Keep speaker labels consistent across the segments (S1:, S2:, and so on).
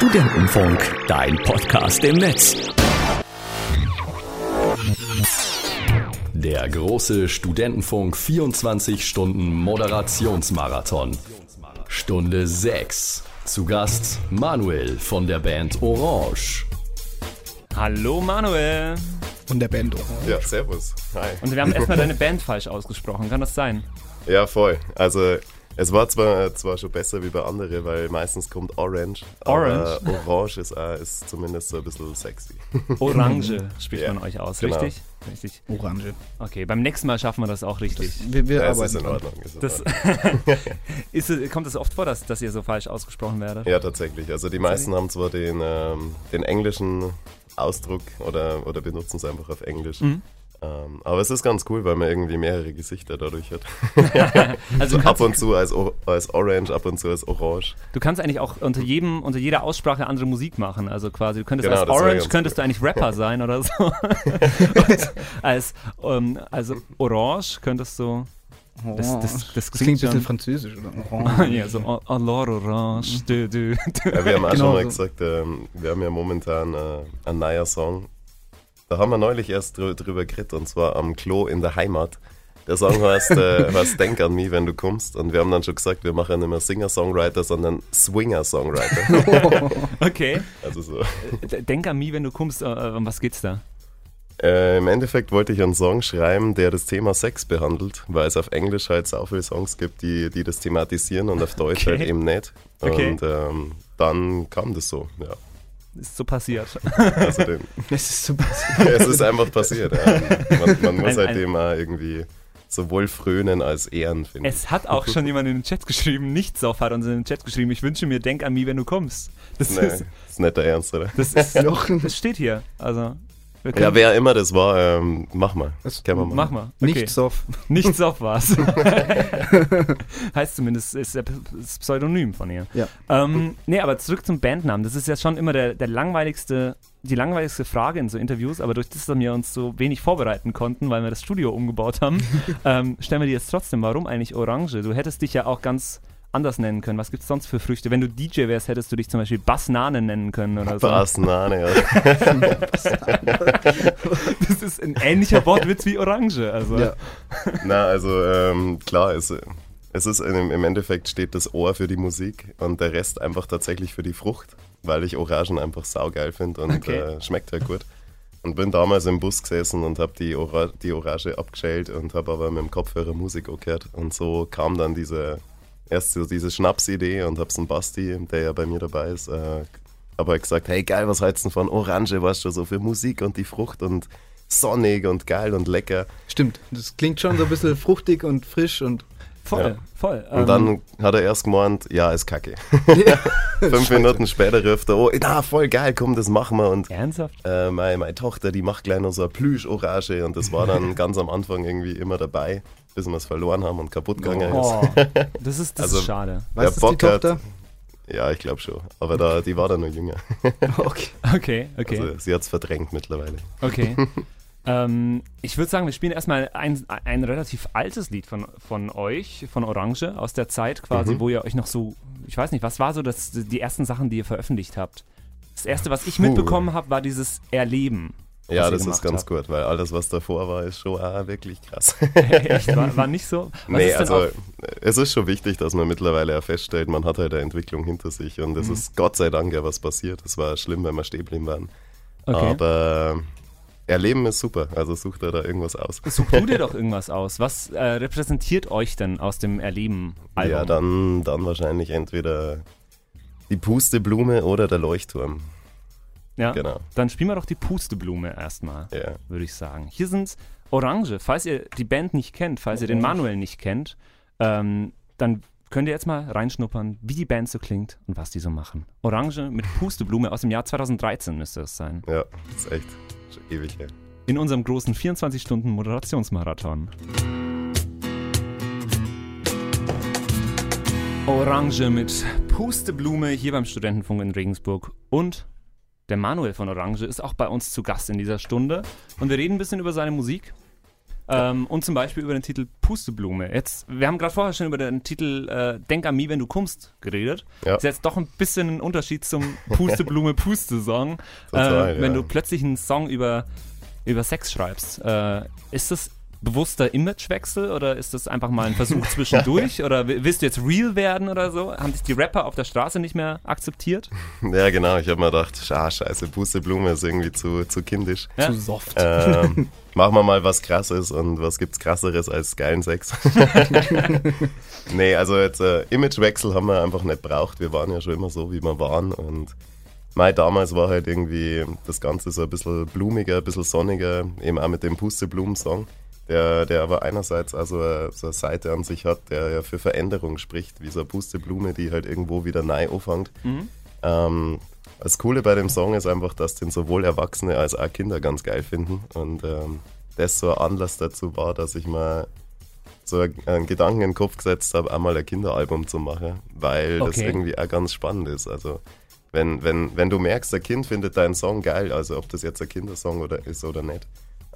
S1: Studentenfunk, dein Podcast im Netz. Der große Studentenfunk 24 Stunden Moderationsmarathon. Stunde 6. Zu Gast Manuel von der Band Orange.
S2: Hallo Manuel.
S3: Von der Band Orange.
S4: Ja, servus. Hi.
S2: Und wir haben erstmal deine Band falsch ausgesprochen. Kann das sein?
S4: Ja, voll. Also es war zwar, zwar schon besser wie bei anderen, weil meistens kommt Orange.
S2: Orange?
S4: Aber Orange ist, auch, ist zumindest so ein bisschen sexy.
S2: Orange spricht
S4: Ja,
S2: man euch aus,
S4: genau.
S2: richtig? Richtig.
S3: Orange.
S2: Okay, beim nächsten Mal schaffen wir das auch richtig.
S3: Wir, wir
S4: Ja, es
S3: arbeiten
S4: ist in. Ordnung. Ist in
S2: Das
S4: Ordnung.
S2: ist, kommt es oft vor, dass, dass ihr so falsch ausgesprochen werdet?
S4: Ja, tatsächlich. Also die meisten haben zwar den, ähm, den englischen Ausdruck oder, oder benutzen es einfach auf Englisch.
S2: Mhm.
S4: Ähm, aber es ist ganz cool, weil man irgendwie mehrere Gesichter dadurch hat.
S2: Also
S4: ab und zu als, als Orange, ab und zu als Orange.
S2: du kannst eigentlich auch unter jedem, unter jeder Aussprache andere Musik machen. Also quasi, du könntest
S4: Genau,
S2: als Orange könntest du eigentlich Rapper sein oder so. Und als ähm, also Orange könntest du Das- das- das
S3: das
S2: klingt
S3: klingt ein bisschen französisch, oder? Orange.
S2: ja, so oh, Alors Orange. Du, du, du.
S4: Ja, wir haben auch
S3: Genau
S4: schon mal
S3: so.
S4: gesagt, ähm, wir haben ja momentan äh, ein neuer Song. Da haben wir neulich erst drü drüber geredet und zwar am Klo in der Heimat. Der Song heißt, äh, heißt Denk an mich, wenn du kommst. Und wir haben dann schon gesagt, wir machen nicht mehr Singer-Songwriter, sondern Swinger-Songwriter.
S2: Okay.
S4: also so.
S2: D- Denk an mich, wenn du kommst. Äh, äh, um was geht's da?
S4: Äh, Im Endeffekt wollte ich einen Song schreiben, der das Thema Sex behandelt, weil es auf Englisch halt so viele Songs gibt, die, die das thematisieren und auf Deutsch
S2: Okay.
S4: halt eben nicht.
S2: Okay.
S4: Und ähm, dann kam das so, ja.
S2: Ist so passiert.
S4: Also den,
S3: Es ist super.
S4: es ist einfach passiert. Ja. Man, man muss
S2: Ein-
S4: halt
S2: ein-
S4: dem auch irgendwie sowohl frönen als ehren, finde ich.
S2: Es hat auch schon jemand in den Chat geschrieben, Nichtsoff hat uns in den Chat geschrieben, ich wünsche mir, denk an mich, wenn du kommst. Das,
S4: Nee,
S2: ist,
S4: ist nicht der Ernst, oder?
S2: das, ist,
S3: Jochen.
S2: das steht hier. Also,
S4: Ja, wer immer das war, ähm, mach mal.
S3: Das-
S4: Können wir machen.
S2: mach mal. Okay.
S3: Nicht soft.
S2: Nichtsoff war's. heißt zumindest, ist das Pseudonym von ihr.
S3: Ja.
S2: Ähm, nee, aber zurück zum Bandnamen. Das ist ja schon immer der, der langweiligste, die langweiligste Frage in so Interviews, aber durch das, dass wir uns so wenig vorbereiten konnten, weil wir das Studio umgebaut haben, ähm, stellen wir dir jetzt trotzdem, warum eigentlich Orange? Du hättest dich ja auch ganz anders nennen können. Was gibt's sonst für Früchte? Wenn du DJ wärst, hättest du dich zum Beispiel Basnane nennen können oder so.
S4: Banane, ja.
S2: Das ist ein ähnlicher Wortwitz wie Orange. Also.
S3: Ja.
S4: Na, also ähm, klar, es, es ist im, im Endeffekt steht das Ohr für die Musik und der Rest einfach tatsächlich für die Frucht, weil ich Orangen einfach saugeil finde und
S2: Okay.
S4: äh, schmeckt halt gut. Und bin damals im Bus gesessen und habe die, Ora die Orange abgeschält und habe aber mit dem Kopfhörer Musik gehört. Und so kam dann diese, erst so diese Schnapsidee und hab's einen Basti, der ja bei mir dabei ist, äh, aber gesagt, hey geil, was du denn von Orange, weißt du, so für Musik und die Frucht und sonnig und geil und lecker.
S3: Stimmt. Das klingt schon so ein bisschen fruchtig und frisch und
S2: Voll,
S4: Ja.
S2: voll.
S4: Und
S2: Ähm,
S4: dann hat er erst gemeint, ja, ist kacke. Fünf Minuten später rief er, oh, na, voll geil, komm, das machen wir. Und
S2: Ernsthaft?
S4: äh, meine, meine Tochter, die macht gleich noch so eine Plüsch-Orange und das war dann ganz am Anfang irgendwie immer dabei, bis wir es verloren haben und kaputt gegangen ist.
S2: Oh, das ist, das
S4: Also-
S2: ist schade.
S3: weißt du, die
S4: hat-
S3: Tochter?
S4: Ja, ich glaube schon. Aber da, die war dann noch jünger.
S3: Okay.
S2: Okay, okay,
S4: Also sie hat es verdrängt mittlerweile.
S2: okay. Ähm, ich würde sagen, wir spielen erstmal ein, ein relativ altes Lied von, von euch, von Orange, aus der Zeit quasi,
S4: Mhm.
S2: wo ihr euch noch so, ich weiß nicht, was war so das, die ersten Sachen, die ihr veröffentlicht habt? Das erste, was ich
S4: Puh.
S2: mitbekommen habe, war dieses Erleben.
S4: Ja, das ist ganz
S2: habt.
S4: gut, weil alles, was davor war, ist schon auch wirklich krass.
S2: Echt? War, war nicht so? Was
S4: nee, also es ist schon wichtig, dass man mittlerweile auch feststellt, man hat halt eine Entwicklung hinter sich und es
S2: Mhm.
S4: ist Gott sei Dank ja was passiert. Es war schlimm, wenn wir stehen geblieben waren.
S2: okay.
S4: Aber Erleben ist super, also sucht er da irgendwas aus.
S2: Such du dir doch irgendwas aus. Was äh, repräsentiert euch denn aus dem Erleben-Album?
S4: Ja, dann, dann wahrscheinlich entweder die Pusteblume oder der Leuchtturm.
S2: Ja?
S4: Genau.
S2: Dann spielen wir doch die Pusteblume erstmal.
S4: Ja.
S2: würde ich sagen. Hier sind Orange. Falls ihr die Band nicht kennt, falls ihr den Manuel nicht kennt, ähm, dann könnt ihr jetzt mal reinschnuppern, wie die Band so klingt und was die so machen. Orange mit Pusteblume aus dem Jahr 2013 müsste es sein.
S4: Ja, das ist echt schon ewig her.
S2: In unserem großen 24-Stunden-Moderationsmarathon. Orange mit Pusteblume hier beim Studentenfunk in Regensburg. Und der Manuel von Orange ist auch bei uns zu Gast in dieser Stunde. Und wir reden ein bisschen über seine Musik. Ähm, und zum Beispiel über den Titel Pusteblume. Jetzt, wir haben gerade vorher schon über den Titel äh, Denk an mich, wenn du kommst geredet.
S4: Ja.
S2: Ist jetzt doch ein bisschen ein Unterschied zum Pusteblume Puste-Song. Äh, wenn
S4: ja.
S2: du plötzlich einen Song über, über Sex schreibst. Äh, ist das bewusster Imagewechsel oder ist das einfach mal ein Versuch zwischendurch? oder wi- willst du jetzt real werden oder so? Haben dich die Rapper auf der Straße nicht mehr akzeptiert?
S4: Ja, genau. Ich habe mir gedacht, ah, scheiße, Pusteblume ist irgendwie zu, zu kindisch.
S2: Ja.
S3: Zu soft.
S4: Ähm, machen wir mal was krasses und was gibt's krasseres als geilen Sex? nee, also jetzt äh, Imagewechsel haben wir einfach nicht braucht. Wir waren ja schon immer so, wie wir waren und Mai, damals war halt irgendwie das Ganze so ein bisschen blumiger, ein bisschen sonniger, eben auch mit dem Pusteblumen-Song, der, der aber einerseits also eine, so eine Seite an sich hat, der ja für Veränderung spricht, wie so eine Pusteblume, die halt irgendwo wieder neu anfängt. Ähm, das Coole bei dem Song ist einfach, dass den sowohl Erwachsene als auch Kinder ganz geil finden. Und ähm, das so ein Anlass dazu war, dass ich mal so einen Gedanken in den Kopf gesetzt habe, einmal ein Kinderalbum zu machen, weil das
S2: Okay.
S4: irgendwie auch ganz spannend ist. Also wenn, wenn, wenn du merkst, ein Kind findet deinen Song geil, also ob das jetzt ein Kindersong oder ist oder nicht.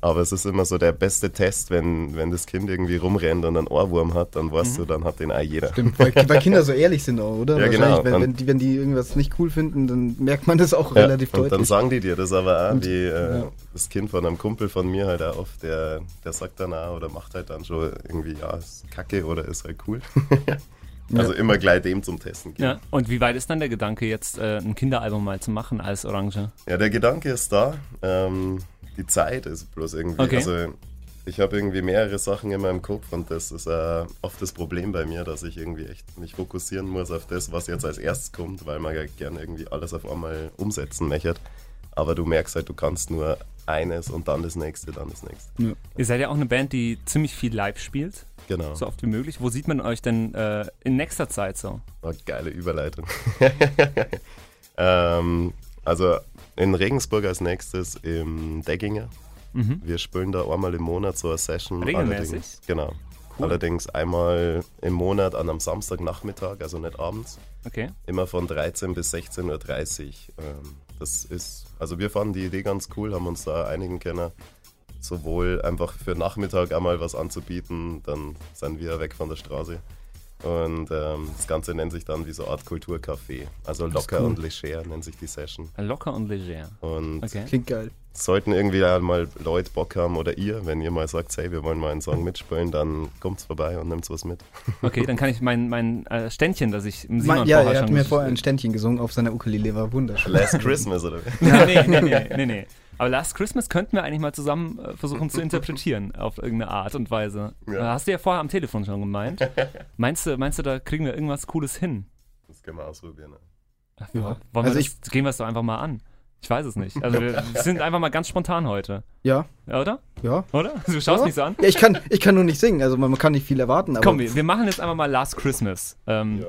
S4: Aber es ist immer so der beste Test, wenn, wenn das Kind irgendwie rumrennt und einen Ohrwurm hat, dann weißt du, dann hat den auch jeder.
S3: Stimmt, weil, weil Kinder so ehrlich sind auch, oder?
S4: Ja, genau.
S3: Wenn, wenn, die, wenn die irgendwas nicht cool finden, dann merkt man das auch
S4: Ja,
S3: relativ
S4: und dann
S3: deutlich.
S4: sagen die dir das aber auch,
S3: Und-
S4: wie äh,
S3: ja.
S4: das Kind von einem Kumpel von mir halt auch oft, der, der sagt dann auch oder macht halt dann schon irgendwie, ja, ist kacke oder ist halt cool. also immer gleich dem zum Testen geben.
S2: Ja. Und wie weit ist dann der Gedanke, jetzt äh, ein Kinderalbum mal zu machen als Orange?
S4: Ja, der Gedanke ist da. Ähm, die Zeit ist bloß irgendwie.
S2: Okay.
S4: Also ich habe irgendwie mehrere Sachen in meinem Kopf und das ist äh, oft das Problem bei mir, dass ich irgendwie echt mich fokussieren muss auf das, was jetzt als erstes kommt, weil man ja gerne irgendwie alles auf einmal umsetzen möchte. Aber du merkst halt, du kannst nur eines und dann das nächste, dann das nächste.
S2: Ihr seid ja auch eine Band, die ziemlich viel live spielt,
S4: Genau.
S2: so oft wie möglich. Wo sieht man euch denn äh, in nächster Zeit so?
S4: Oh, geile Überleitung. ähm, also in Regensburg als nächstes im Degginger.
S2: Mhm.
S4: Wir spielen da einmal im Monat so eine Session.
S2: Regelmäßig?
S4: Allerdings, genau.
S2: Cool.
S4: Allerdings einmal im Monat an einem Samstagnachmittag, also nicht abends.
S2: Okay.
S4: Immer von 13 bis 16.30 Uhr. Ähm, das ist, also wir fanden die Idee ganz cool, haben uns da einigen können. Sowohl einfach für Nachmittag einmal was anzubieten, dann sind wir weg von der Straße. Und ähm, das Ganze nennt sich dann wie so eine Art Kulturcafé. Also locker
S3: cool.
S4: und leger nennt sich die Session.
S2: Locker und leger.
S4: Und
S2: Okay.
S3: Klingt geil.
S4: sollten irgendwie da mal Leute Bock haben oder ihr, wenn ihr mal sagt, hey, wir wollen mal einen Song mitspielen, dann kommt's vorbei und nehmt was mit.
S2: Okay, dann kann ich mein, mein äh, Ständchen, das ich im Simon
S3: Mein, ja,
S2: vorher
S3: er hat
S2: schon
S3: mir vorher ein Ständchen gesungen auf seiner Ukulele, war wunderschön.
S4: Last Christmas oder wie?
S2: nee, nee, nee, nee, nee, nee. Aber Last Christmas könnten wir eigentlich mal zusammen äh, versuchen zu interpretieren auf irgendeine Art und Weise.
S4: Ja.
S2: Äh, Hast du ja vorher am Telefon schon gemeint. Meinst du, meinst du, da kriegen wir irgendwas Cooles hin?
S4: Das können wir ausprobieren. Ne?
S2: Ja.
S3: Ja.
S2: Wollen
S3: Also
S2: wir das, gehen wir es doch einfach mal an. Ich weiß es nicht. Also wir sind einfach mal ganz spontan heute.
S3: Ja,
S2: Ja, oder?
S3: ja.
S2: Oder? Du schaust
S3: Ja.
S2: mich so an.
S3: Ja, ich kann, ich kann nur nicht singen, also man, man kann nicht viel erwarten, aber
S2: Komm, wir, wir machen jetzt einfach mal Last Christmas. Ähm,
S4: Ja,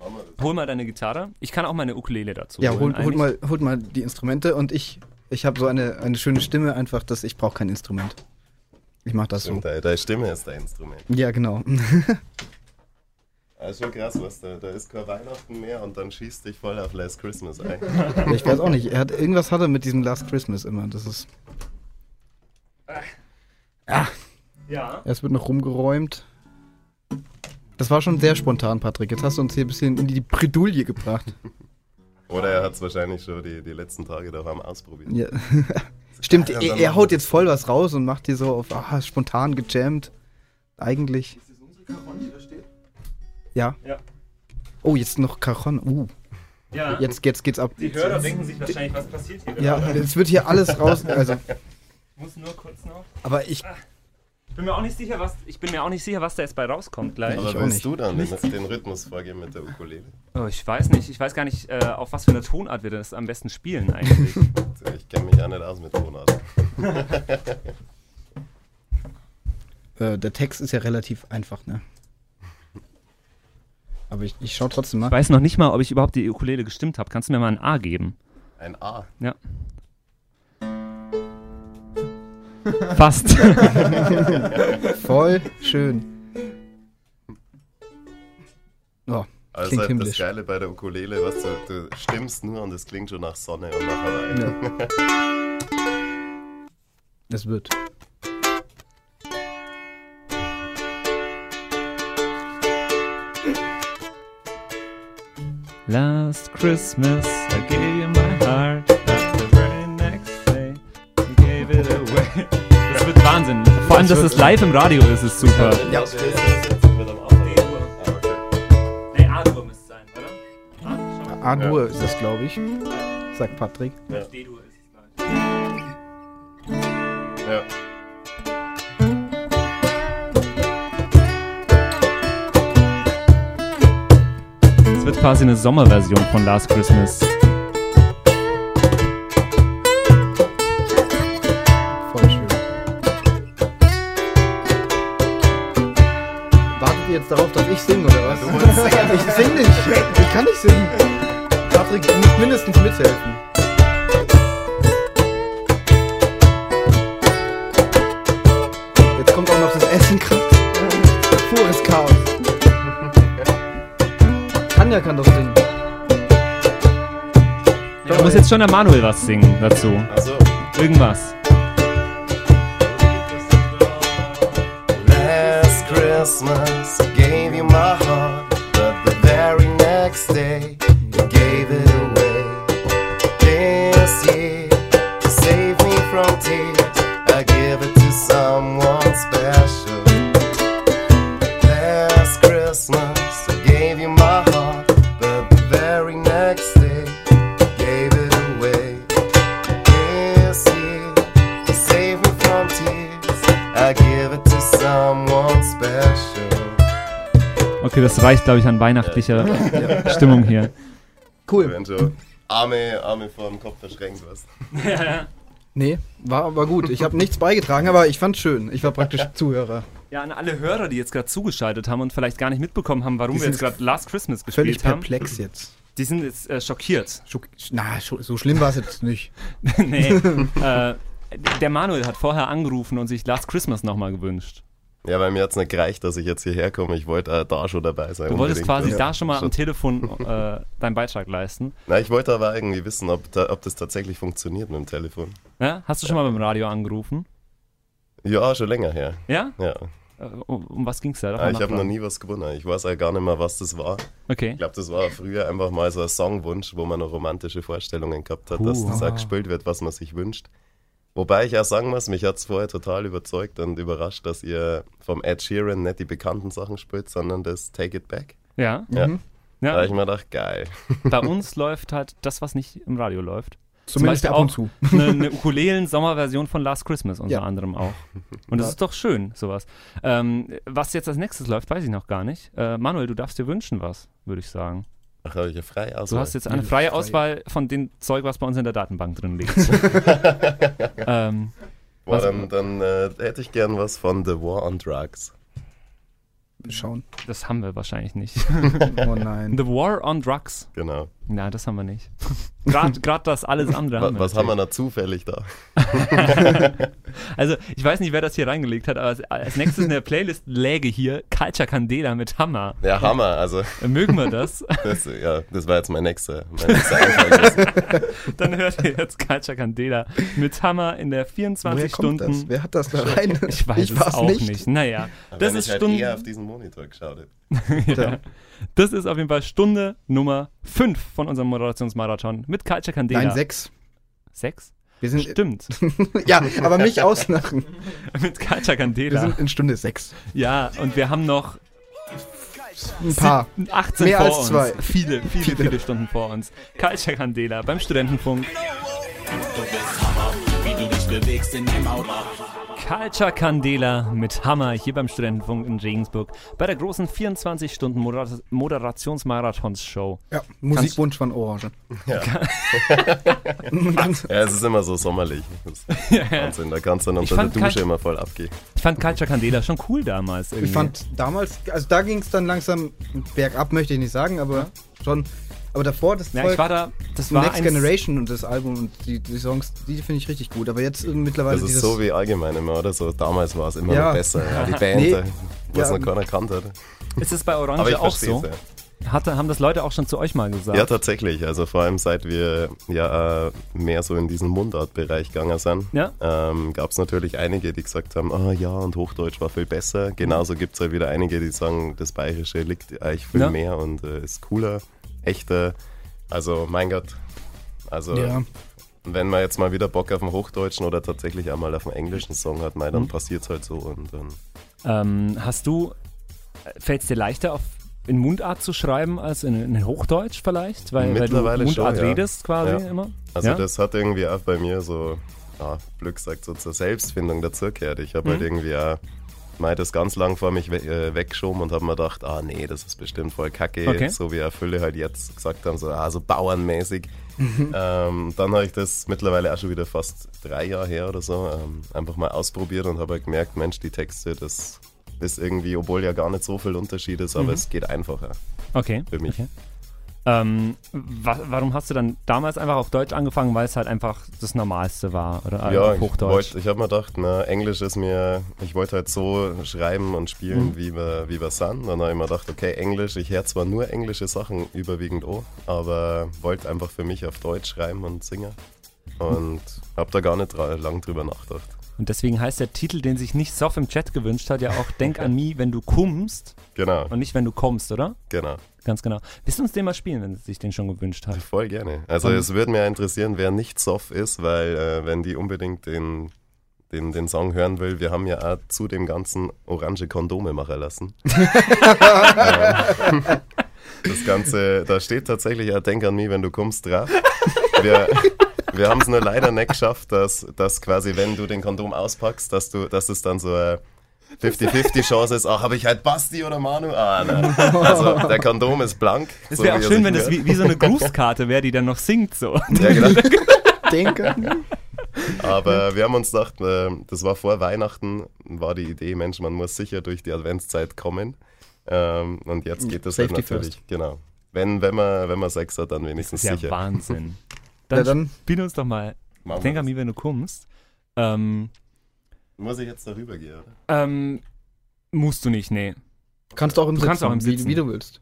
S4: machen wir das.
S2: Hol mal deine Gitarre. Ich kann auch meine Ukulele dazu.
S3: ja,
S2: holen
S3: hol, mal, hol mal die Instrumente und ich, ich habe so eine, eine schöne Stimme, einfach, dass ich brauche kein Instrument. Ich mach das so.
S4: Stimmt, deine, deine Stimme ist dein Instrument.
S3: Ja, genau.
S4: Das ist schon krass, was da, da ist kein Weihnachten mehr und dann schießt dich voll auf Last Christmas ein.
S3: Ich weiß auch nicht. Er hat, irgendwas hat er mit diesem Last Christmas immer. Das ist.
S2: Ja.
S3: Es wird noch rumgeräumt. Das war schon sehr spontan, Patrick. Jetzt hast du uns hier ein bisschen in die Bredouille gebracht.
S4: Oder er hat es wahrscheinlich schon die, die letzten Tage daheim ausprobiert.
S3: Ja. Stimmt, er, er haut jetzt voll was raus und macht hier so auf ah, spontan gejammt. Eigentlich.
S4: Ist das unsere Caron, die da steht?
S3: Ja.
S2: Ja.
S3: Oh, jetzt noch Cajon. Uh,
S2: ja.
S3: jetzt, jetzt geht's ab.
S2: Die Hörer denken sich wahrscheinlich, was passiert hier
S3: Ja,
S2: gerade.
S3: jetzt wird hier alles raus. Also,
S2: Ich muss nur kurz noch.
S3: aber ich.
S2: Ich bin mir auch nicht sicher, was, ich bin mir auch nicht sicher, was da jetzt bei rauskommt gleich.
S4: Aber willst du dann den, den Rhythmus vorgeben mit der Ukulele?
S2: Oh, ich weiß nicht. Ich weiß gar nicht, äh, auf was für eine Tonart wir das am besten spielen eigentlich.
S4: Ich kenne mich auch nicht aus mit Tonarten.
S3: Äh, der Text ist ja relativ einfach, ne? Aber ich, ich schau trotzdem mal.
S2: ich weiß noch nicht mal, ob ich überhaupt die Ukulele gestimmt habe. Kannst du mir mal ein A geben?
S4: Ein A.
S2: Ja. Fast.
S3: Voll schön. Oh,
S4: also
S3: klingt
S4: halt das Geile bei der Ukulele, was du, du stimmst nur und es klingt schon nach Sonne und nach Hawaii.
S3: Ja. Es wird.
S2: Last Christmas I gave you Wahnsinn. Vor allem, dass das live im Radio ist, ist super.
S3: Ja.
S2: Nee, A-Dur müsste es sein, oder?
S3: A-Dur ist das, glaube ich. Sagt Patrick.
S2: D-Dur ist es gleich.
S4: Ja.
S2: Es wird quasi eine Sommerversion von Last Christmas. Muss schon der Manuel was singen dazu.
S4: Also,
S2: Irgendwas.
S4: Last Christmas
S2: reicht, glaube ich, an weihnachtlicher Stimmung hier.
S3: Cool.
S4: Wenn du Arme, Arme vor dem Kopf verschränkt wirst.
S3: Nee, war, war gut. Ich habe nichts beigetragen, aber ich fand's schön. Ich war praktisch Zuhörer.
S2: Ja, an alle Hörer, die jetzt gerade zugeschaltet haben und vielleicht gar nicht mitbekommen haben, warum
S3: Die
S2: wir jetzt gerade Last Christmas
S3: Völlig
S2: gespielt haben,
S3: perplex jetzt.
S2: die sind jetzt äh, schockiert.
S3: Schock- Na, so schlimm war es jetzt nicht.
S2: nee, äh, der Manuel hat vorher angerufen und sich Last Christmas nochmal gewünscht.
S4: Ja, weil mir jetzt nicht gereicht, dass ich jetzt hierher komme. Ich wollte äh, da schon dabei sein.
S2: Du wolltest quasi
S3: Ja.
S2: da schon mal am Telefon äh, deinen Beitrag leisten.
S4: Na, ich wollte aber irgendwie wissen, ob, da, ob das tatsächlich funktioniert mit dem Telefon.
S2: Ja? Hast du schon mal beim Radio angerufen?
S4: Ja, schon länger her.
S2: Ja?
S4: Ja.
S2: Äh, Um, um was ging's da? Darf
S4: Ah, ich habe noch nie was gewonnen. Ich weiß auch gar nicht mehr, was das war.
S2: Okay.
S4: Ich glaube, das war früher einfach mal so ein Songwunsch, wo man noch romantische Vorstellungen gehabt hat,
S2: Puh.
S4: dass das auch gespielt wird, was man sich wünscht. Wobei ich auch sagen muss, mich hat es vorher total überzeugt und überrascht, dass ihr vom Ed Sheeran nicht die bekannten Sachen spielt, sondern das Take It Back.
S2: Ja.
S4: Ja.
S3: Mhm.
S4: Da habe
S2: ja.
S4: ich mir gedacht, geil.
S2: Bei uns läuft halt das, was nicht im Radio läuft.
S3: Zumindest
S2: Beispiel
S3: ab und zu.
S2: Eine, eine Ukulelen-Sommerversion von Last Christmas unter
S3: Ja.
S2: anderem auch. Und das
S3: Ja.
S2: ist doch schön, sowas. Ähm, was jetzt als nächstes läuft, weiß ich noch gar nicht. Äh, Manuel, du darfst dir wünschen was, würde ich sagen.
S4: Ach, habe ich ja frei aus.
S2: Du hast jetzt eine freie
S3: frei.
S2: Auswahl von dem Zeug, was bei uns in der Datenbank drin liegt. ähm,
S4: Boah, dann dann äh, hätte ich gern was von The War on Drugs.
S3: Schauen.
S2: das haben wir wahrscheinlich nicht.
S3: Oh nein.
S2: The War on Drugs.
S4: Genau.
S2: Na, das haben wir nicht. Gerade das alles andere haben wir.
S4: was haben wir da zufällig da?
S2: Also, ich weiß nicht, wer das hier reingelegt hat, aber als, als nächstes in der Playlist läge hier Culture Candela mit Hammer.
S4: Ja, Hammer. Also,
S2: Äh, Mögen wir das?
S4: das, ja, das war jetzt mein nächster, mein nächster Einfall.
S2: Dann hört ihr jetzt Culture Candela mit Hammer in der
S3: Woher
S2: 24
S3: kommt das?
S2: Stunden.
S3: Wer hat das da rein?
S2: Ich weiß es
S3: war's
S2: auch nicht. Naja,
S4: Aber
S2: das
S4: wenn
S2: ist
S4: ich halt
S2: Stunde.
S4: eher auf diesen Monitor geschaut hätte.
S2: ja. Das ist auf jeden Fall Stunde Nummer 5 von unserem Moderationsmarathon mit Culture Candela.
S3: Nein, sechs.
S2: Sechs?
S3: Wir sind,
S2: Stimmt.
S3: ja, aber mich auslachen.
S2: mit Culture
S3: Wir
S2: Candela.
S3: sind in Stunde sechs.
S2: Ja, und wir haben noch
S3: Ein paar.
S2: 18
S3: Mehr
S2: vor
S3: als
S2: uns.
S3: zwei.
S2: Viele, viele,
S3: Viele.
S2: viele Stunden vor uns. Culture Candela beim Studentenfunk. Culture Candela mit Hammer hier beim Studentenfunk in Regensburg bei der großen 24-Stunden-Moderationsmarathons-Show.
S3: Ja, Musikwunsch von Orange.
S4: Ja. Ja, es ist immer so sommerlich. Wahnsinn. Da kannst du dann unter der Dusche
S2: kein-
S4: immer voll abgehen.
S2: Ich fand Culture Candela schon cool damals. Irgendwie.
S3: Ich fand damals, also da ging es dann langsam bergab, möchte ich nicht sagen, aber schon. Aber davor, das
S2: ja,
S3: Volk-
S2: ich war da, das war
S3: Next Generation und das Album und die, die Songs, die finde ich richtig gut. Aber jetzt mittlerweile
S4: Das ist so wie allgemein immer, oder? So, damals war es immer
S3: Ja.
S4: noch besser. Ja, die Band,
S3: Nee.
S4: äh, wo es
S3: Ja.
S4: noch keiner kannte.
S2: Ist es bei Orange auch so? Hatte, haben das Leute auch schon zu euch mal gesagt?
S4: Ja, tatsächlich. Also vor allem seit wir ja äh, mehr so in diesen Mundartbereich gegangen sind,
S2: Ja?
S4: ähm, gab es natürlich einige, die gesagt haben, ah ja, und Hochdeutsch war viel besser. Genauso gibt es halt wieder einige, die sagen, das Bayerische liegt eigentlich viel
S2: Ja.
S4: mehr und äh, ist cooler, echter. Also, mein Gott. Also,
S3: Ja.
S4: wenn man jetzt mal wieder Bock auf einen Hochdeutschen oder tatsächlich einmal auf einen englischen Song hat, mei, dann
S2: Mhm.
S4: passiert's halt so. Und dann,
S2: Ähm, hast du, fällt es dir leichter auf in Mundart zu schreiben als in, in Hochdeutsch vielleicht? Weil, weil du
S4: Mittlerweile
S2: Mundart
S4: schon, ja.
S2: redest quasi
S4: Ja.
S2: immer?
S4: also,
S2: Ja?
S4: das hat irgendwie auch bei mir so, ja, Glück gesagt, so zur Selbstfindung dazugehört. Ich habe
S2: Mhm.
S4: halt irgendwie auch mal das ganz lang vor mich we äh, weggeschoben und habe mir gedacht, ah nee, das ist bestimmt voll kacke,
S2: Okay.
S4: so wie Erfülle halt jetzt gesagt haben, so, ah, so bauernmäßig.
S2: Mhm.
S4: ähm, dann habe ich das mittlerweile auch schon wieder fast drei Jahre her oder so ähm, einfach mal ausprobiert und habe halt gemerkt, Mensch, die Texte, das ist irgendwie, obwohl ja gar nicht so viel Unterschied ist, aber
S2: Mhm.
S4: es geht einfacher
S2: Okay.
S4: für mich.
S2: Okay. Ähm, wa warum hast du dann damals einfach auf Deutsch angefangen, weil es halt einfach das Normalste war? Oder
S4: Ja,
S2: auf
S4: ich,
S2: Hochdeutsch?
S4: wollt- ich habe mir gedacht, na, Englisch ist mir, ich wollte halt so schreiben und spielen,
S2: Mhm.
S4: wie wir, wie wir sind. Dann habe ich mir gedacht, okay, Englisch, ich höre zwar nur englische Sachen überwiegend auch, aber wollte einfach für mich auf Deutsch schreiben und singen. Und habe da gar nicht lang drüber nachgedacht.
S2: Und deswegen heißt der Titel, den sich nicht Soft im Chat gewünscht hat, ja auch Denk an mich, wenn du kommst
S4: Genau,
S2: und nicht, wenn du kommst, oder?
S4: genau.
S2: Ganz genau. Willst du uns den mal spielen, wenn sie sich den schon gewünscht hat?
S4: Voll gerne. Also
S2: Und-
S4: es würde mir interessieren, wer nicht Soft ist, weil äh, wenn die unbedingt den, den, den Song hören will, wir haben ja auch zu dem ganzen orange Kondome machen lassen. Ähm, das Ganze, da steht tatsächlich ja Denk an mich, wenn du kommst drauf. Wir, wir haben es nur leider nicht geschafft, dass, dass quasi, wenn du den Kondom auspackst, dass du, dass es dann so eine 50-50 Chance ist, ach, habe ich halt Basti oder Manu? Ah, nein. Also der Kondom ist blank.
S2: Es
S4: so
S2: wäre auch
S4: wie er
S2: schön, wenn das wie, wie so eine Grußkarte wäre, die dann noch singt so.
S4: Ja, genau.
S3: Denke.
S4: Aber wir haben uns gedacht, äh, das war vor Weihnachten, war die Idee, Mensch, man muss sicher durch die Adventszeit kommen. Ähm, und jetzt geht das halt natürlich. Genau. Wenn, wenn, man, wenn man Sex hat, dann
S2: Das
S4: wenigstens
S2: ist ja
S4: sicher.
S2: Wahnsinn.
S3: Ja,
S2: Dann,
S3: dann
S2: spiel uns doch mal
S4: Machen
S2: Denk an mich, wenn du kommst. Ähm,
S4: Muss ich jetzt darüber gehen, oder?
S2: ähm, musst du nicht, nee.
S3: kannst du auch im
S2: Du
S3: Sitzen,
S2: kannst auch im Sitzen.
S3: Wie, wie du willst.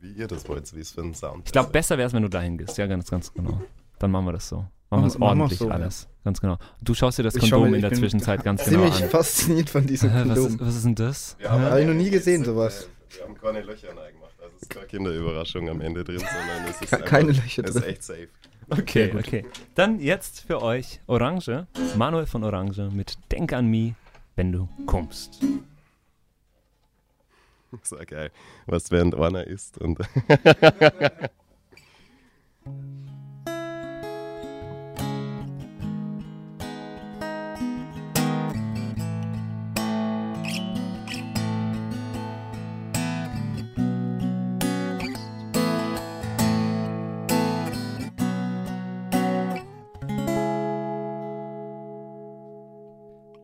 S4: Wie ihr das wollt, wie es für einen Sound
S2: Ich glaube, besser wäre es, wenn du dahin gehst. Ja, ganz, ganz genau. Dann machen wir das so. Machen wir es ordentlich
S3: so, ja.
S2: alles. Ganz genau. Du schaust dir das
S3: Ich
S2: Kondom
S3: mir-
S2: in
S3: ich
S2: der
S3: bin
S2: Zwischenzeit ganz genau
S3: Ziemlich
S2: an.
S3: fasziniert von diesem
S2: Hä, was, ist,
S3: Kondom.
S2: was ist denn das?
S4: Wir
S2: Hä?
S3: Hab ich noch nie gesehen, sowas.
S4: Wir haben keine Löcher reingemacht. Also es ist keine Kinderüberraschung am Ende drin, sondern es ist
S3: Ke-
S4: einfach-
S3: keine Löcher
S4: Es ist
S3: drin.
S4: echt safe.
S2: Okay, okay. Dann jetzt für euch Orange, Manuel von Orange mit Denk an mich, wenn du kommst.
S4: So geil. Was während einer isst und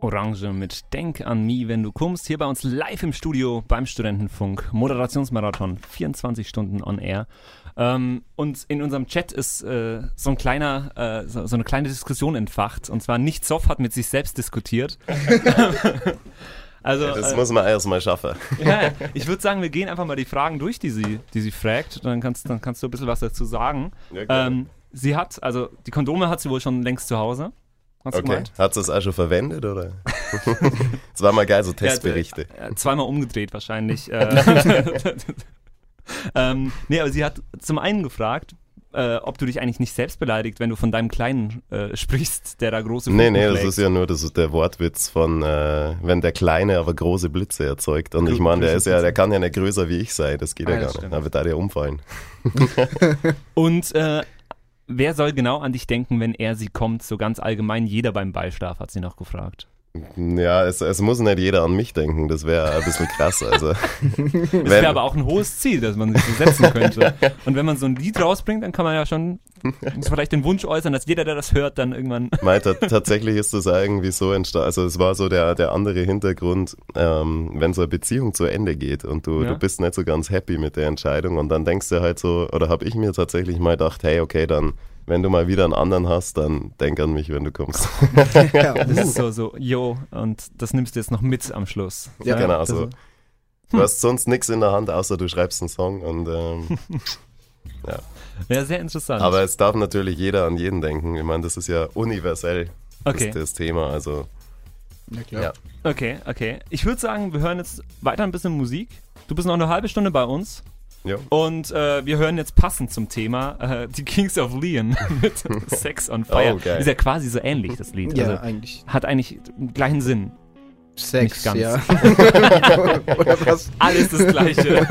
S2: Orange mit Denk an mich, wenn du kommst. Hier bei uns live im Studio beim Studentenfunk. Moderationsmarathon, 24 Stunden on air. Ähm, und in unserem Chat ist äh, so ein kleiner, äh, so, so eine kleine Diskussion entfacht. Und zwar nicht Soft hat mit sich selbst diskutiert. also,
S4: das
S2: äh,
S4: muss man erst mal schaffen.
S2: ja, ich würde sagen, wir gehen einfach mal die Fragen durch, die sie, die sie fragt. Dann kannst, dann kannst du ein bisschen was dazu sagen.
S4: Ja.
S2: Ähm, sie hat, also die Kondome hat sie wohl schon längst zu Hause. Hast du
S4: Okay.
S2: gemeint?
S4: Hat sie es auch schon verwendet, oder? Es war mal geil, so Testberichte.
S2: Ja, äh, zweimal umgedreht wahrscheinlich. äh, ähm, nee, aber sie hat zum einen gefragt, äh, ob du dich eigentlich nicht selbst beleidigt, wenn du von deinem Kleinen äh, sprichst, der da große
S4: Nee,
S2: Funken
S4: nee, das ist ja nur das ist der Wortwitz von, äh, wenn der Kleine aber große Blitze erzeugt. Und
S2: Gro-
S4: ich meine, der ist ja,
S2: Blitze.
S4: der kann ja nicht größer wie ich sein, das geht
S2: Ah,
S4: ja gar
S2: stimmt.
S4: nicht. Da wird da der umfallen.
S2: Und äh, wer soll genau an dich denken, wenn er sie kommt? So ganz allgemein, jeder beim Beischlaf, hat sie noch gefragt.
S4: Ja, es, es muss nicht jeder an mich denken, das wäre ein bisschen krass. Also,
S2: Das wäre aber auch ein hohes Ziel, das man sich so setzen könnte. Und wenn man so ein Lied rausbringt, dann kann man ja schon vielleicht den Wunsch äußern, dass jeder, der das hört, dann irgendwann.
S4: Ta- tatsächlich ist das irgendwie so entstanden. Also es war so der, der andere Hintergrund, ähm, wenn so eine Beziehung zu Ende geht und du,
S2: Ja.
S4: du bist nicht so ganz happy mit der Entscheidung und dann denkst du halt so, oder habe ich mir tatsächlich mal gedacht, hey, okay, dann, wenn du mal wieder einen anderen hast, dann denk an mich, wenn du kommst.
S3: Ja,
S2: Das ist so, so, yo, und das nimmst du jetzt noch mit am Schluss.
S4: Ja, genau,
S2: das-
S4: so. Du hast sonst nichts in der Hand, außer du schreibst einen Song und ähm,
S2: Ja, sehr interessant.
S4: aber es darf natürlich jeder an jeden denken. Ich meine, das ist ja universell
S2: okay.
S4: das, das Thema. Also
S3: ja, klar.
S4: Ja.
S2: Okay, okay. Ich würde sagen, wir hören jetzt weiter ein bisschen Musik. Du bist noch eine halbe Stunde bei uns.
S4: Ja.
S2: Und äh, wir hören jetzt passend zum Thema äh, die Kings of Leon mit Sex on Fire.
S4: Oh, geil.
S2: Ist ja quasi so ähnlich, das Lied.
S3: Ja,
S2: Also,
S3: eigentlich
S2: hat eigentlich den gleichen Sinn.
S3: Sex,
S2: ganz.
S3: ja. Oder was?
S2: Alles das Gleiche.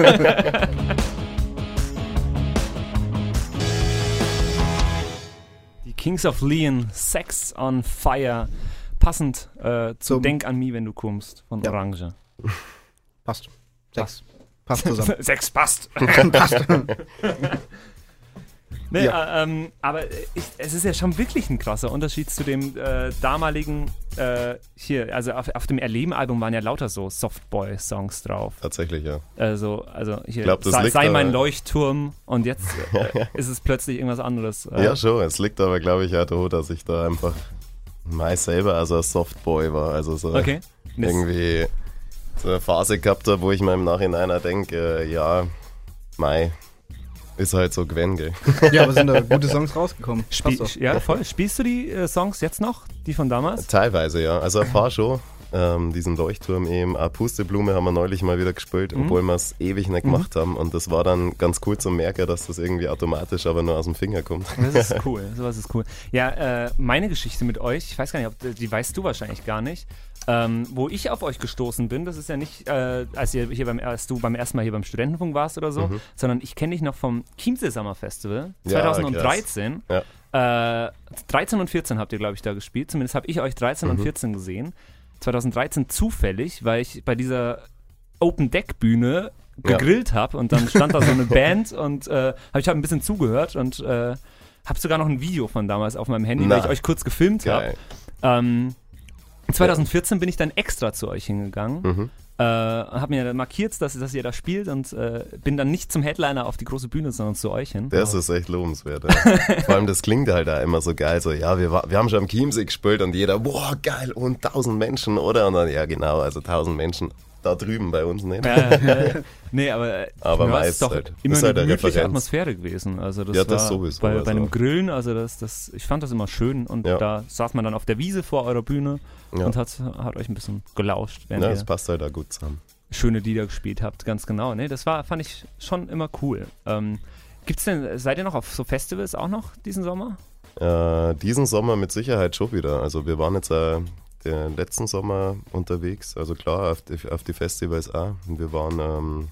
S2: Kings of Leon, Sex on Fire. Passend äh, zu
S3: Zum-
S2: Denk an mich, wenn du kommst, von
S3: Ja.
S2: Orange.
S3: Passt. Sex. Passt zusammen.
S2: Sex passt.
S3: Passt.
S2: Nee,
S3: Ja.
S2: äh, ähm, aber ich, es ist ja schon wirklich ein krasser Unterschied zu dem äh, damaligen, äh, hier, also auf, auf dem Erleben-Album waren ja lauter so Softboy-Songs drauf.
S4: Tatsächlich, ja.
S2: Also, also hier,
S4: glaub,
S2: sei, sei mein Leuchtturm und jetzt äh, ist es plötzlich irgendwas anderes. Äh,
S4: Ja, schon. Es liegt aber, glaube ich, auch daran, dass ich da einfach Mai selber also ein Softboy war. Also so
S2: Okay.
S4: Irgendwie so eine Phase gehabt habe, wo ich mir im Nachhinein denke, äh, ja, Mai ist halt so Gwen, gell?
S3: Ja, aber sind da gute Songs rausgekommen. Doch.
S2: ja, voll. Spielst du die äh, Songs jetzt noch? Die von damals?
S4: Teilweise, ja. Also ein paar schon. Ähm, diesen Leuchtturm eben. Auch Pusteblume haben wir neulich mal wieder gespielt,
S2: Mhm.
S4: obwohl wir es ewig nicht gemacht haben. Und das war dann ganz cool zu merken, dass das irgendwie automatisch aber nur aus dem Finger kommt.
S2: Das ist cool. Sowas ist cool. Ja, äh, meine Geschichte mit euch, ich weiß gar nicht, ob, die weißt du wahrscheinlich gar nicht. Ähm, wo ich auf euch gestoßen bin, das ist ja nicht, äh, als, ihr hier beim, als du beim ersten Mal hier beim Studentenfunk warst oder so, sondern ich kenne dich noch vom Chiemsee Summer Festival
S4: Mhm. Ja,
S2: 2013.
S4: Ja.
S2: Äh, 13 und 14 habt ihr, glaube ich, da gespielt. Zumindest habe ich euch 13
S4: Mhm.
S2: und 14 gesehen. 2013 zufällig, weil ich bei dieser Open Deck Bühne
S4: Ja.
S2: gegrillt habe und dann stand da so eine Band und äh, hab, ich habe ein bisschen zugehört und äh, habe sogar noch ein Video von damals auf meinem Handy,
S4: Na.
S2: weil ich euch kurz gefilmt habe. Ähm, 2014 bin ich dann extra zu euch hingegangen.
S4: Mhm.
S2: Äh, habe mir dann markiert, dass, dass ihr da spielt und äh, bin dann nicht zum Headliner auf die große Bühne, sondern zu euch hin.
S4: Das ist echt lobenswert. Ja. Vor allem, das klingt halt da immer so geil. So, ja, wir, wir haben schon am Chiemsee gespielt und jeder, boah, geil, und tausend Menschen, oder? Und dann, ja, genau, also tausend Menschen da drüben bei uns nicht.
S2: Äh, äh, nee, aber,
S4: Aber
S2: ja,
S4: meist
S2: ist doch
S4: halt.
S2: immer
S4: Ist
S2: eine
S4: halt eine
S2: gemütliche. Atmosphäre gewesen. Also das
S4: Ja, das
S2: war
S4: sowieso,
S2: bei,
S4: also.
S2: bei einem Grillen, also das, das, ich fand das immer schön und
S4: Ja.
S2: da saß man dann auf der Wiese vor eurer Bühne
S4: Ja.
S2: und hat, hat euch ein bisschen gelauscht,
S4: Ja, das passt halt da gut zusammen.
S2: schöne Lieder gespielt habt, ganz genau. Nee, das war, fand ich schon immer cool. Ähm, gibt's denn, seid ihr noch auf so Festivals auch noch diesen Sommer?
S4: Äh, diesen Sommer mit Sicherheit schon wieder. Also wir waren jetzt äh, den letzten Sommer unterwegs, also klar, auf die, auf die Festivals auch. Und wir waren, ähm,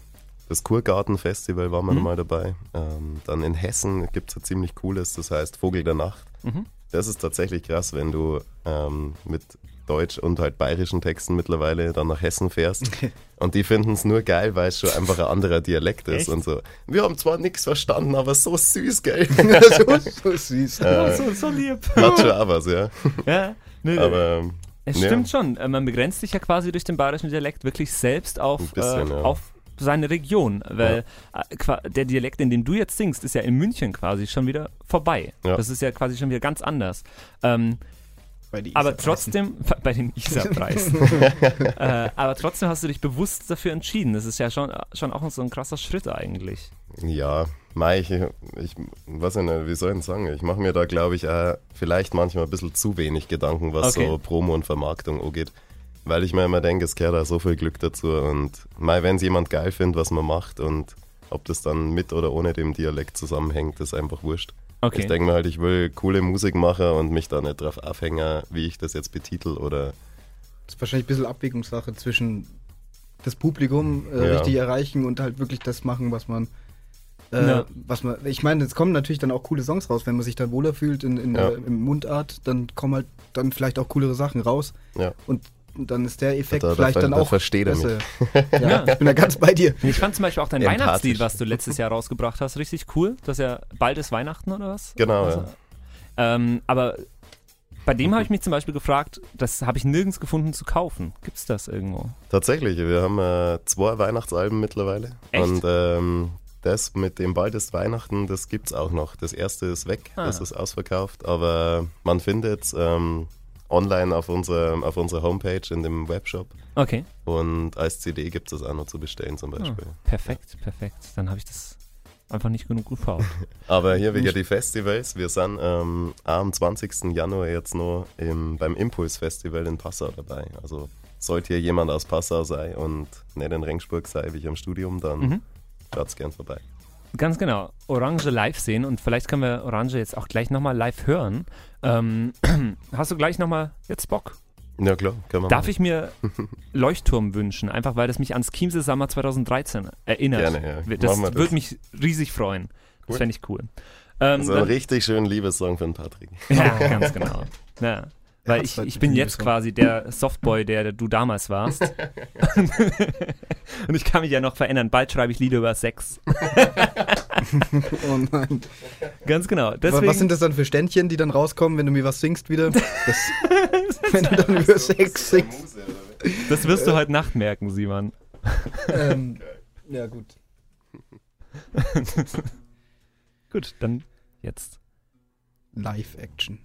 S4: das Kurgarten-Festival waren wir
S2: Mhm.
S4: nochmal dabei. Ähm, dann in Hessen gibt es ein ziemlich cooles, das heißt Vogel der Nacht.
S2: Mhm.
S4: Das ist tatsächlich krass, wenn du ähm, mit Deutsch und halt bayerischen Texten mittlerweile dann nach Hessen fährst. Und die finden es nur geil, weil es schon einfach ein anderer Dialekt ist
S2: Echt?
S4: und so. Wir haben zwar nichts verstanden, aber so süß, gell?
S3: so, so süß.
S4: Äh,
S2: so, so lieb.
S4: Hat schon auch was, ja.
S2: ja, nee,
S4: Aber ähm,
S2: Es
S4: Ja.
S2: stimmt schon. Äh, Man begrenzt sich ja quasi durch den bayerischen Dialekt wirklich selbst auf,
S4: bisschen,
S2: äh,
S4: ja.
S2: auf seine Region. Weil äh, qua- der Dialekt, in dem du jetzt singst, ist ja in München quasi schon wieder vorbei.
S4: Ja.
S2: Das ist ja quasi schon wieder ganz anders. Ähm, aber
S3: Isar-Preisen.
S2: trotzdem, bei den ISA-Preisen. äh, aber trotzdem hast du dich bewusst dafür entschieden. Das ist ja schon, schon auch so ein krasser Schritt eigentlich.
S4: ja, Mai, ich, ich weiß ich nicht, wie soll ich denn sagen? Ich mache mir da, glaube ich, auch vielleicht manchmal ein bisschen zu wenig Gedanken, was
S2: Okay.
S4: so Promo und Vermarktung angeht. Weil ich mir immer denke, es gehört da so viel Glück dazu. Und Mai, wenn es jemand geil findet, was man macht und ob das dann mit oder ohne dem Dialekt zusammenhängt, ist einfach wurscht.
S2: Okay.
S4: Ich denke mir halt, ich will coole Musik machen und mich da nicht drauf aufhängen, wie ich das jetzt betitel oder
S3: Das ist wahrscheinlich ein bisschen Abwägungssache zwischen das Publikum äh,
S4: Ja.
S3: richtig erreichen und halt wirklich das machen, was man. Äh,
S2: Ja.
S3: was man, ich meine, es kommen natürlich dann auch coole Songs raus, wenn man sich da wohler fühlt in, in
S4: Ja.
S3: der, im Mundart, dann kommen halt dann vielleicht auch coolere Sachen raus
S4: ja.
S3: und dann ist der Effekt
S4: Da- da
S3: vielleicht
S4: ver-
S3: dann
S4: da
S3: auch
S4: versteht er mich.
S3: besser. Ja, ich bin da ganz bei dir.
S2: Ich fand zum Beispiel auch dein. Weihnachtslied, was du letztes Jahr rausgebracht hast, richtig cool. Das ist ja bald ist Weihnachten oder was?
S4: Genau,
S2: Also, ähm, aber bei dem habe ich mich zum Beispiel gefragt, das habe ich nirgends gefunden zu kaufen. Gibt's das irgendwo?
S4: Tatsächlich, wir haben äh, zwei Weihnachtsalben mittlerweile.
S2: Echt?
S4: Und ähm, das mit dem Bald ist Weihnachten, das gibt's auch noch. Das erste ist weg,
S2: Ah.
S4: das ist ausverkauft, aber man findet es ähm, online auf unserer, auf unserer Homepage in dem Webshop.
S2: Okay.
S4: Und als CD gibt es das auch noch zu bestellen zum
S2: Ah,
S4: Beispiel.
S2: perfekt, perfekt. Dann habe ich das einfach nicht genug geschaut.
S4: Aber hier wegen die Festivals, wir sind ähm, am 20. Januar jetzt noch im, beim Impuls Festival in Passau dabei. Also sollte hier jemand aus Passau sein und nicht in Rengsburg sei, wie ich am Studium, dann
S2: Mhm.
S4: Schaut's gern vorbei.
S2: Ganz genau. Orange live sehen und vielleicht können wir Orange jetzt auch gleich nochmal live hören. Ähm, hast du gleich nochmal jetzt Bock?
S4: Ja klar, können wir
S2: Darf
S4: machen.
S2: ich mir Leuchtturm wünschen? Einfach weil das mich ans Chiemsee Summer 2013 erinnert.
S4: Gerne, ja.
S2: Das,
S4: das.
S2: würde mich riesig freuen. Das
S4: Cool.
S2: fände ich cool. Ähm,
S4: So ein
S2: dann-
S4: richtig schönen Liebessong den Patrick.
S2: ja, ganz genau. Ja. Weil ich, ich bin jetzt quasi der Softboy, der du damals warst. Und ich kann mich ja noch verändern. Bald schreibe ich Lieder über Sex.
S3: Oh nein.
S2: Ganz genau.
S3: Was,
S2: Deswegen,
S3: was sind das dann für Ständchen, die dann rauskommen, wenn du mir was singst wieder? Das, wenn du dann über Sex singst.
S2: das wirst du heute Nacht merken, Simon.
S3: Ähm, ja, gut.
S2: Gut, dann jetzt.
S3: Live-Action.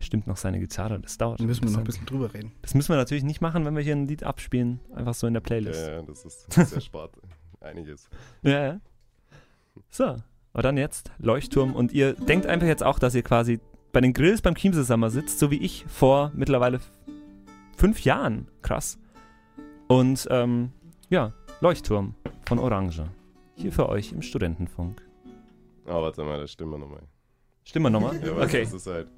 S2: Stimmt noch seine Gitarre, das dauert.
S3: Da müssen wir noch ein
S2: bisschen.
S3: drüber reden.
S2: Das müssen wir natürlich nicht machen, wenn wir hier ein Lied abspielen. Einfach so in der
S4: Ja,
S2: Playlist.
S4: ja, das ist, das erspart einiges.
S2: Ja, ja. So, aber dann jetzt Leuchtturm und ihr denkt einfach jetzt auch, dass ihr quasi bei den Grills beim Chiemsee Summer sitzt, so wie ich vor mittlerweile fünf Jahren. Krass. Und ähm, ja, Leuchtturm von Orange. Hier für euch im Studentenfunk.
S4: Ah, warte mal, das stimmt nochmal.
S2: Stimmen wir nochmal?
S4: Ja, weißt,
S2: okay.
S4: Das ist halt,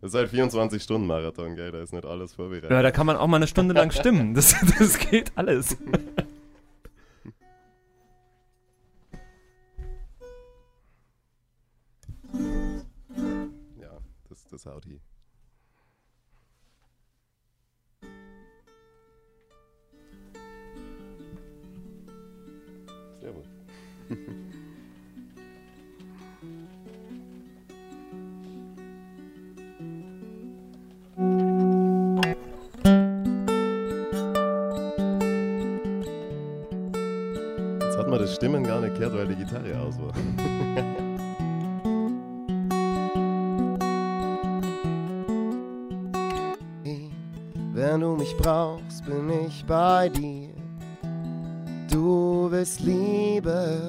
S4: das ist halt 24-Stunden-Marathon, gell? Da ist nicht alles vorbereitet.
S2: Ja, da kann man auch mal eine Stunde lang stimmen. Das, das geht alles.
S4: Ja, das, das haut hier. Weil die Gitarre aus. Wenn du mich brauchst, bin ich bei dir. Du willst Liebe.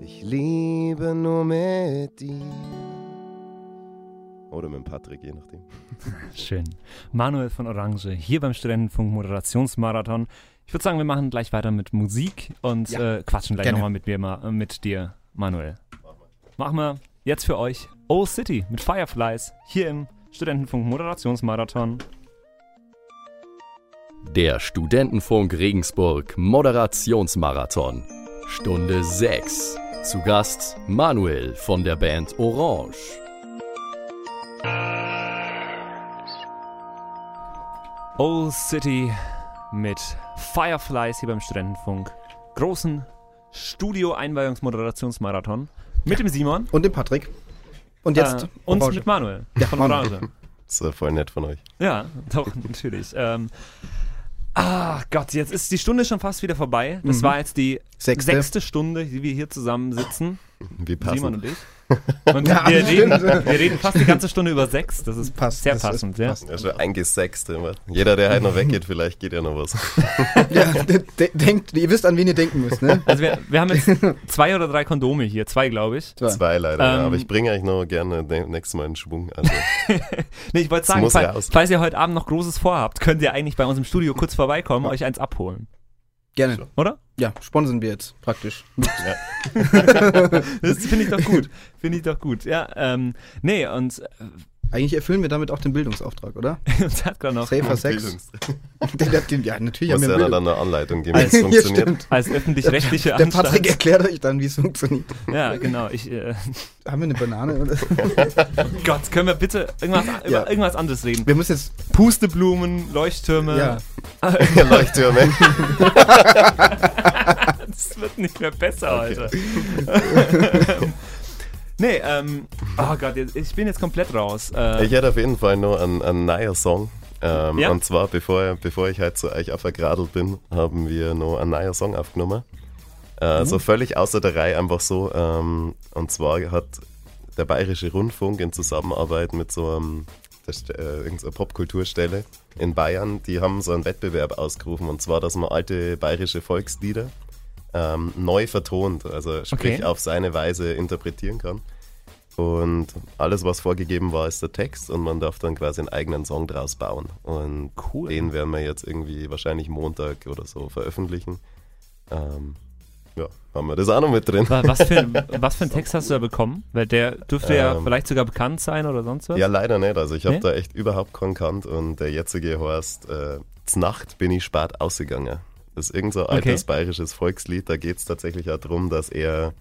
S4: Ich liebe nur mit dir. Oder mit dem Patrick, je nachdem.
S2: Schön. Manuel von Orange, hier beim Studentenfunk Moderationsmarathon. Ich würde sagen, wir machen gleich weiter mit Musik und
S3: Ja.
S2: äh, quatschen gleich nochmal mit, mir, Ma- äh, mit dir, Manuel. Machen wir jetzt für euch Old City mit Fireflies hier im Studentenfunk Moderationsmarathon.
S1: Der Studentenfunk Regensburg Moderationsmarathon. Stunde 6. Zu Gast Manuel von der Band Orange.
S2: Old City mit Fireflies hier beim Studentenfunk. Großen Studio-Einweihungsmoderationsmarathon mit dem Simon
S3: Und den Patrick. Und jetzt
S2: äh, und
S3: Orange.
S2: mit Manuel
S3: Ja,
S2: von
S3: Manuel.
S2: Orange.
S4: Das ist voll nett von euch.
S2: Ja, doch, natürlich. Ähm, ah, Gott, jetzt ist die Stunde schon fast wieder vorbei. Das
S3: Mhm.
S2: war jetzt die
S3: Sechste.
S2: sechste Stunde, die wir hier zusammen sitzen.
S4: Wie
S2: Simon
S4: passend.
S2: und ich. Und
S3: Ja,
S2: wir, reden, wir reden fast die ganze Stunde über Sex. Das ist
S3: Passt,
S2: sehr
S3: das ist-
S2: passend, ja.
S3: passt.
S4: Ja, schon eingesext immer. Jeder, der halt noch weggeht, vielleicht geht ja noch was.
S3: Ja, de de denkt, ihr wisst, an wen ihr denken müsst, ne?
S2: Also wir, wir haben jetzt zwei oder drei Kondome hier. Zwei, glaube ich.
S3: So.
S4: Zwei leider, ja,
S2: Ähm,
S4: aber ich bringe euch noch gerne ne- nächstes Mal in Schwung. Also,
S2: Nee, ich wollte
S4: Das
S2: sagen,
S4: muss
S2: fall,
S4: raus.
S2: falls ihr heute Abend noch Großes vorhabt, könnt ihr eigentlich bei uns im Studio kurz vorbeikommen, euch eins abholen.
S3: Gerne.
S2: Oder?
S3: Ja, sponsern wir jetzt praktisch.
S2: Das finde ich doch gut. Finde ich doch gut. Ja, ähm, nee, und äh,
S3: Eigentlich erfüllen wir damit auch den Bildungsauftrag, oder?
S2: uns hat gerade noch
S3: Safer Sex. Ja, natürlich
S4: Muss
S3: haben wir
S4: ja dann eine Anleitung geben, wie es
S3: Ja,
S4: funktioniert.
S3: stimmt.
S2: als öffentlich-rechtliche
S3: Der Patrick erklärt euch dann, wie es funktioniert.
S2: Ja, genau. Ich, äh,
S3: Haben wir eine Banane? Oder?
S2: Gott, können wir bitte irgendwas,
S3: Ja.
S2: über irgendwas anderes reden?
S3: Wir müssen jetzt.
S2: Pusteblumen, Leuchttürme.
S3: Ja.
S4: Leuchttürme.
S2: Das wird nicht mehr besser
S4: Okay.
S2: heute. Nee, ähm, oh Gott, ich bin jetzt komplett raus. Äh,
S4: Ich hätte auf jeden Fall noch einen, einen neuen Song. Ähm,
S2: Ja.
S4: Und zwar, bevor, bevor ich halt zu euch aufgradelt bin, haben wir noch einen neuen Song aufgenommen. Äh,
S2: Mhm.
S4: So völlig außer der Reihe, einfach so. Ähm, und zwar hat der Bayerische Rundfunk in Zusammenarbeit mit so einem, äh, irgendeiner Popkulturstelle in Bayern, die haben so einen Wettbewerb ausgerufen. Und zwar, dass man alte bayerische Volkslieder ähm, neu vertont, also sprich
S2: Okay.
S4: auf seine Weise interpretieren kann. Und alles, was vorgegeben war, ist der Text und man darf dann quasi einen eigenen Song draus bauen. Und
S2: Cool.
S4: den werden wir jetzt irgendwie wahrscheinlich Montag oder so veröffentlichen. Ähm, ja, haben wir das auch noch mit drin.
S2: Wa- Was für, was für einen Text hast du da bekommen? Weil der dürfte ja
S4: Ähm,
S2: vielleicht sogar bekannt sein oder sonst was.
S4: Ja, leider nicht. Also ich habe
S2: Nee?
S4: da echt überhaupt keinen kannt und der jetzige heißt äh, Znacht bin ich spät ausgegangen. Das ist irgend so ein
S2: Okay.
S4: altes bayerisches Volkslied. Da geht es tatsächlich auch darum, dass er,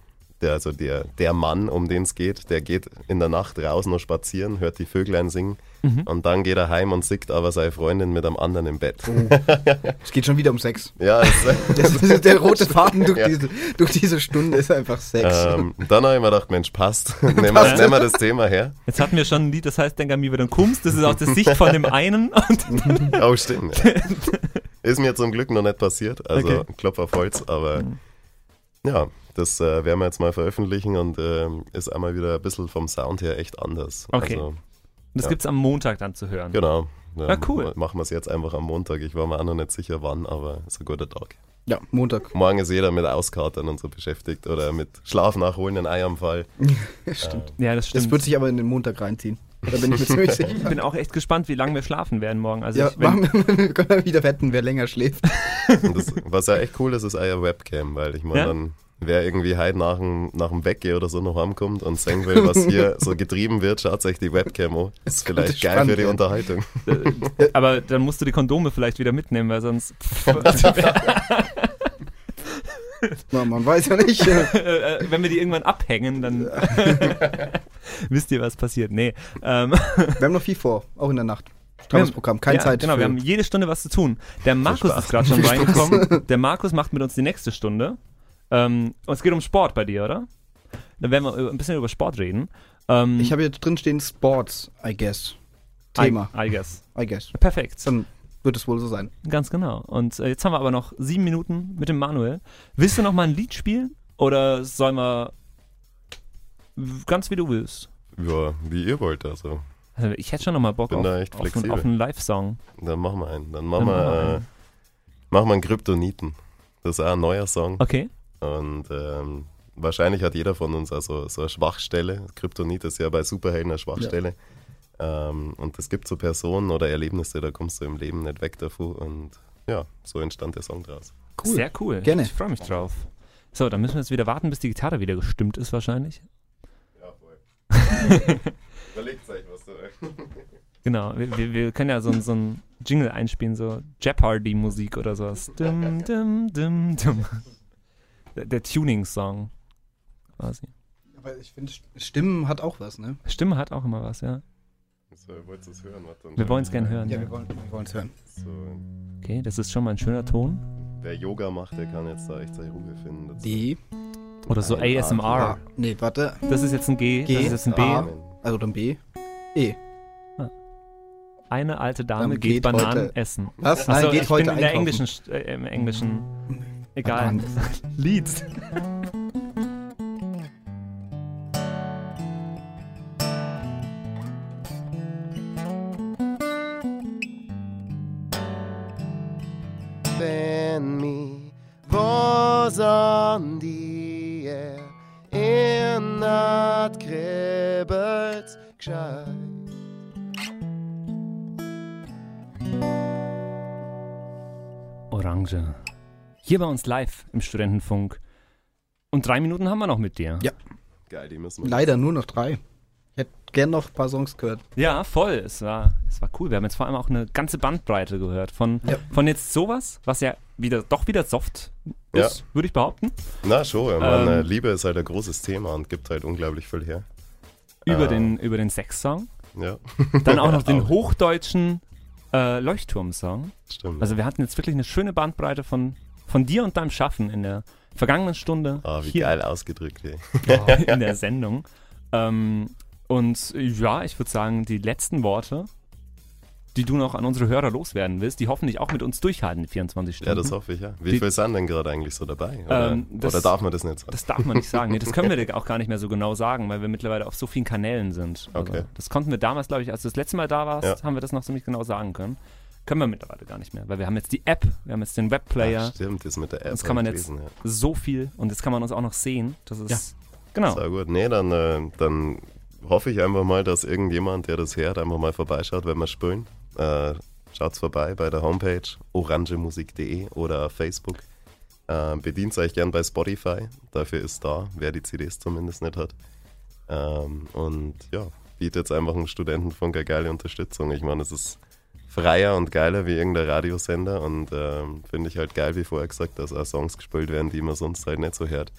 S4: der, also der, der Mann, um den es geht, der geht in der Nacht raus noch spazieren, hört die Vöglein singen
S2: Mhm.
S4: und dann geht er heim und sieht aber seine Freundin mit einem anderen im Bett.
S3: Es geht schon wieder um Sex.
S4: Ja, es,
S3: Das ist der rote Faden durch,
S4: Ja.
S3: diese, durch diese Stunde ist einfach Sex.
S4: ähm, dann habe ich mir gedacht, Mensch, passt. nehmen, wir, nehmen wir das Thema her.
S2: Jetzt hatten wir schon ein Lied, das heißt Denk an mich, wenn du kommst. Das ist aus der Sicht von dem einen. Und
S4: Oh, stimmt. Ja. Ist mir zum Glück noch nicht passiert. Also
S2: Okay.
S4: Klopf auf Holz, aber ja, das äh, werden wir jetzt mal veröffentlichen und ähm, ist einmal wieder ein bisschen vom Sound her echt anders.
S2: Okay.
S4: Also,
S2: das
S4: Ja.
S2: gibt's am Montag dann zu hören.
S4: genau. Ja,
S2: Ah, cool.
S4: Machen wir es jetzt einfach am Montag. Ich war mir auch noch nicht sicher wann, aber ist ein guter Tag.
S3: ja, Montag.
S4: Morgen ist jeder mit Auskatern und so beschäftigt oder mit Schlaf nachholen in Eianfall.
S3: Stimmt.
S2: Ja, das stimmt.
S3: Das wird sich aber in den Montag reinziehen. Da bin ich mir ziemlich sicher.
S2: ich bin auch echt gespannt, wie lange wir schlafen werden morgen. Also
S3: Ja,
S2: ich, wenn,
S3: machen wir, wir können wieder wetten, wer länger schläft.
S4: Das, was ja echt cool ist, ist eine Webcam, weil ich meine
S2: Ja?
S4: dann, wer irgendwie heute nach dem, nach dem Weggehen oder so noch heimkommt und sehen will, was hier so getrieben wird, schaut euch die Webcam an. Ist vielleicht geil
S3: spannend
S4: für die
S3: werden.
S4: Unterhaltung.
S2: äh, aber dann musst du die Kondome vielleicht wieder mitnehmen, weil sonst
S3: Na, man weiß ja nicht.
S2: äh, wenn wir die irgendwann abhängen, dann wisst ihr, was passiert. Nee. Ähm,
S3: Wir haben noch viel vor, auch in der Nacht. Strammes Programm, keine
S2: ja,
S3: Zeit.
S2: Genau,
S3: für-
S2: wir haben jede Stunde was zu tun. Der Markus
S4: Spaß.
S2: ist gerade schon reingekommen. Der Markus macht mit uns die nächste Stunde. Ähm, und es geht um Sport bei dir, oder? Dann werden wir ein bisschen über Sport reden. Ähm,
S3: ich habe hier drin stehen Sports, I guess. Thema,
S2: I, I guess.
S3: I guess.
S2: Perfekt.
S3: Dann wird es wohl so sein.
S2: Ganz genau. Und äh, jetzt haben wir aber noch sieben Minuten mit dem Manuel. Willst du noch mal ein Lied spielen? Oder sollen wir ganz wie du willst?
S4: Ja, wie ihr wollt also.
S2: Also ich hätte schon noch mal Bock auf, auf, einen, auf einen Live-Song.
S4: Dann machen wir einen. Dann
S2: Dann
S4: machen
S2: machen wir
S4: wir, äh,
S2: einen.
S4: machen wir einen Kryptoniten. Das ist auch ein neuer Song.
S2: Okay.
S4: Und ähm, wahrscheinlich hat jeder von uns also so eine Schwachstelle. Kryptonit ist ja bei Superhelden eine Schwachstelle. Ähm, und es gibt so Personen oder Erlebnisse, da kommst du im Leben nicht weg davon. Und ja, so entstand der Song draus.
S3: Cool.
S2: Sehr cool.
S3: Gerne.
S2: Ich freue mich drauf. So, dann müssen wir jetzt wieder warten, bis die Gitarre wieder gestimmt ist wahrscheinlich.
S4: Ja, voll. Überlegt euch, was du.
S2: Genau, wir, wir, wir können ja so, ein- so ein Jingle einspielen, so Jeopardy-Musik oder sowas. Dum, dum, dum, dum. Der, der Tuning-Song quasi.
S3: Aber ich finde, Stimmen hat auch was, ne?
S2: Stimme hat auch immer was, ja.
S4: So, wollt ihr es hören? Warte,
S2: Wir wollen es gerne hören.
S3: Ja,
S2: Ja,
S3: wir wollen es hören.
S4: So,
S2: Okay, das ist schon mal ein schöner Ton.
S4: wer Yoga macht, der kann jetzt da echt seine Ruhe finden. Das
S3: D.
S2: Oder so
S4: Ein.
S2: ASMR.
S3: A. Nee, warte.
S2: Das ist jetzt ein G,
S3: G,
S2: das ist jetzt ein B.
S3: A. Also dann B. E.
S2: Eine alte Dame geht,
S3: geht
S2: Bananen
S3: heute-
S2: essen.
S3: Was?
S2: Achso,
S3: Nein, geht
S2: ich
S3: heute
S2: bin in der englischen, äh, im englischen, egal. Lied. Hier bei uns live im Studentenfunk. Und drei Minuten haben wir noch mit dir.
S3: Ja.
S4: Geil, die müssen wir.
S3: Leider nur noch drei. Ich hätte gern noch ein paar Songs gehört.
S2: Ja, voll. Es war, es war cool. Wir haben jetzt vor allem auch eine ganze Bandbreite gehört. Von,
S3: Ja.
S2: von jetzt sowas, was ja wieder, doch wieder soft
S4: Ja.
S2: ist, würde ich behaupten,
S4: Na schon, ich meine,
S2: Ähm,
S4: Liebe ist halt ein großes Thema und gibt halt unglaublich viel her.
S2: über,
S4: Ah.
S2: den, über den Sex-Song.
S4: Ja,
S2: Dann auch noch den
S4: Auch.
S2: hochdeutschen äh, Leuchtturm-Song.
S4: stimmt.
S2: Also wir hatten jetzt wirklich eine schöne Bandbreite von, von dir und deinem Schaffen in der vergangenen Stunde
S4: ah, wie
S2: hier
S4: geil ausgedrückt, ey.
S2: in der Sendung. Ähm, und ja, ich würde sagen, die letzten Worte, die du noch an unsere Hörer loswerden willst, die hoffentlich auch mit uns durchhalten, die 24 Stunden.
S4: Ja, das hoffe ich, ja. Wie
S2: Die-
S4: viel sind denn gerade eigentlich so dabei? Oder,
S2: Ähm, das-
S4: oder darf man das nicht sagen?
S2: Das darf man nicht sagen. Nee, das können wir dir auch gar nicht mehr so genau sagen, weil wir mittlerweile auf so vielen Kanälen sind. Also,
S4: Okay.
S2: Das konnten wir damals, glaube ich, als du das letzte Mal da warst,
S4: Ja.
S2: haben wir das noch ziemlich genau sagen können. Können wir mittlerweile gar nicht mehr, weil wir haben jetzt die App, wir haben jetzt den Webplayer,
S4: Ach, stimmt, das mit der App.
S2: Das kann man jetzt-
S4: gelesen, ja.
S2: so viel und jetzt kann man uns auch noch sehen. Das ist
S3: Ja.
S2: genau.
S4: Sehr gut. Nee, dann, äh, dann hoffe ich einfach mal, dass irgendjemand, der das hört, einfach mal vorbeischaut, wenn wir spielen. Äh, schaut's vorbei bei der Homepage orangemusik.de oder Facebook. Äh, bedient euch gern bei Spotify. Dafür ist da, wer die CDs zumindest nicht hat. Ähm, und ja, bietet einfach einem Studentenfunk eine geile Unterstützung. Ich meine, es ist freier und geiler wie irgendein Radiosender und ähm, finde ich halt geil, wie vorher gesagt, dass auch Songs gespielt werden, die man sonst halt nicht so hört.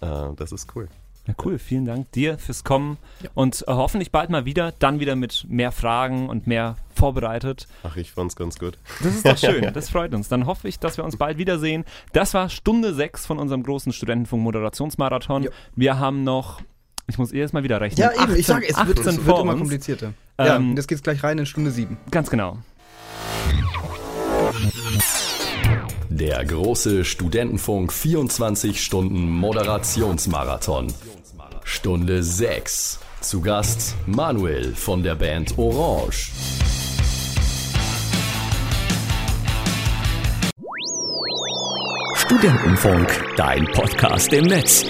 S4: Äh, das ist cool.
S2: Ja, cool. Vielen Dank dir fürs Kommen und äh, hoffentlich bald mal wieder, dann wieder mit mehr Fragen und mehr vorbereitet.
S4: Ach, ich fand's ganz gut.
S2: Das ist doch schön, das freut uns. Dann hoffe ich, dass wir uns bald wiedersehen. Das war Stunde 6 von unserem großen Studentenfunk Moderationsmarathon.
S3: Ja.
S2: Wir haben noch, ich muss erst mal wieder rechnen.
S3: Ja, eben, ich sage, es wird,
S2: 18
S3: es wird immer komplizierter. ja,
S2: Ähm,
S3: und jetzt geht's gleich rein in Stunde 7.
S2: Ganz genau.
S1: Der große Studentenfunk 24 Stunden Moderationsmarathon. Stunde 6. Zu Gast Manuel von der Band Orange.
S5: Studentenfunk, dein Podcast im Netz.